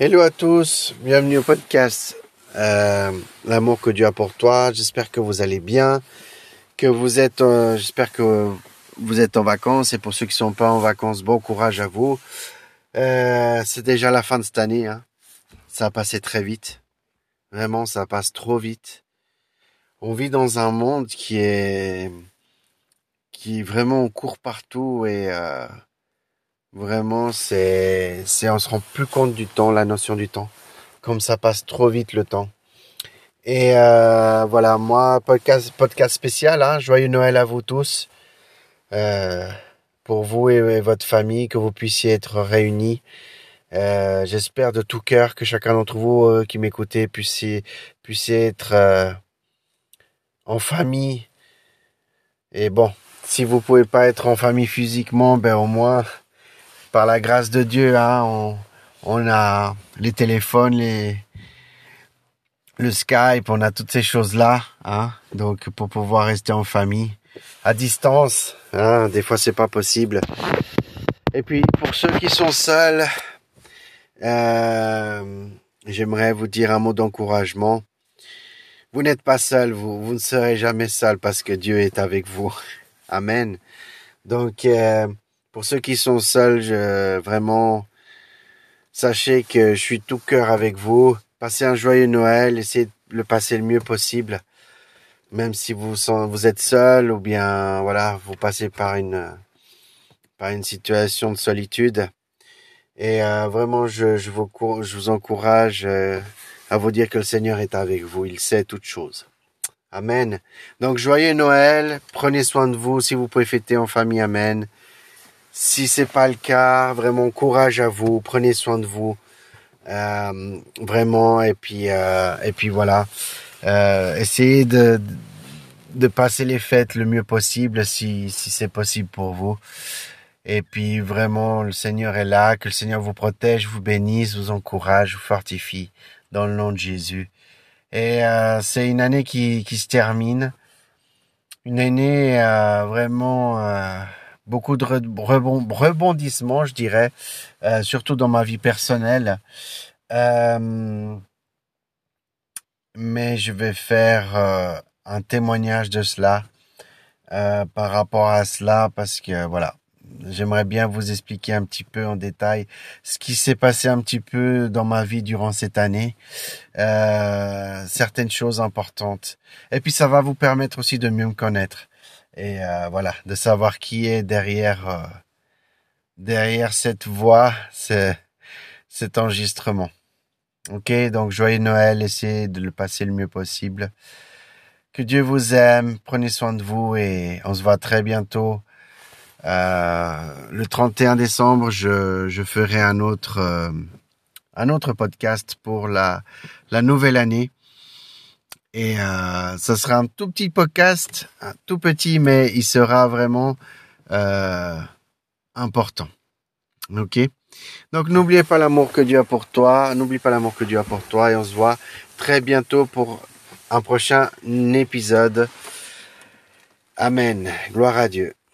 Hello à tous, bienvenue au podcast euh, L'amour que Dieu a pour toi. J'espère que vous allez bien, que vous êtes, euh, j'espère que vous êtes en vacances et pour ceux qui sont pas en vacances, bon courage à vous. Euh, c'est déjà la fin de cette année, hein. ça a passé très vite, vraiment ça passe trop vite. On vit dans un monde qui est qui vraiment court partout et euh, Vraiment, c'est, c'est, on se rend plus compte du temps, la notion du temps. Comme ça passe trop vite le temps. Et euh, voilà, moi, podcast, podcast spécial, hein, joyeux Noël à vous tous. Euh, pour vous et, votre famille, que vous puissiez être réunis. Euh, j'espère de tout cœur que chacun d'entre vous euh, qui m'écoutez puissiez, puissiez être euh, en famille. Et bon, si vous pouvez pas être en famille physiquement, ben au moins par la grâce de Dieu, hein, on, on a les téléphones, le Skype, on a toutes ces choses-là, hein, donc pour pouvoir rester en famille, à distance, hein, des fois c'est pas possible. Et puis pour ceux qui sont seuls, euh, j'aimerais vous dire un mot d'encouragement. Vous n'êtes pas seul, vous, vous ne serez jamais seul parce que Dieu est avec vous. Amen. Donc euh, pour ceux qui sont seuls, je, vraiment, sachez que je suis tout cœur avec vous. Passez un joyeux Noël, essayez de le passer le mieux possible. Même si vous, êtes seul ou bien, voilà, vous passez par une, par une situation de solitude. Et euh, vraiment, je, je, vous, je vous encourage euh, à vous dire que le Seigneur est avec vous. Il sait toutes choses. Amen. Donc, joyeux Noël. Prenez soin de vous. Si vous pouvez fêter en famille, Amen. Si c'est pas le cas, vraiment courage à vous, prenez soin de vous, euh, vraiment. Et puis euh, et puis voilà, euh, essayez de de passer les fêtes le mieux possible si si c'est possible pour vous. Et puis vraiment, le Seigneur est là, que le Seigneur vous protège, vous bénisse, vous encourage, vous fortifie dans le nom de Jésus. Et euh, c'est une année qui qui se termine, une année euh, vraiment euh, beaucoup de rebondissements, je dirais, euh, surtout dans ma vie personnelle. Euh, mais je vais faire euh, un témoignage de cela euh, par rapport à cela parce que voilà, j'aimerais bien vous expliquer un petit peu en détail ce qui s'est passé un petit peu dans ma vie durant cette année, euh, certaines choses importantes. Et puis ça va vous permettre aussi de mieux me connaître et euh, voilà, de savoir qui est derrière euh, derrière cette voix, c'est cet enregistrement. Ok, donc joyeux Noël, essayez de le passer le mieux possible. Que Dieu vous aime, prenez soin de vous et on se voit très bientôt. Euh, le 31 décembre, je, je ferai un autre euh, un autre podcast pour la la nouvelle année. Et euh, ce sera un tout petit podcast, un tout petit, mais il sera vraiment euh, important. Ok? Donc n'oubliez pas l'amour que Dieu a pour toi, n'oublie pas l'amour que Dieu a pour toi, et on se voit très bientôt pour un prochain épisode. Amen. Gloire à Dieu.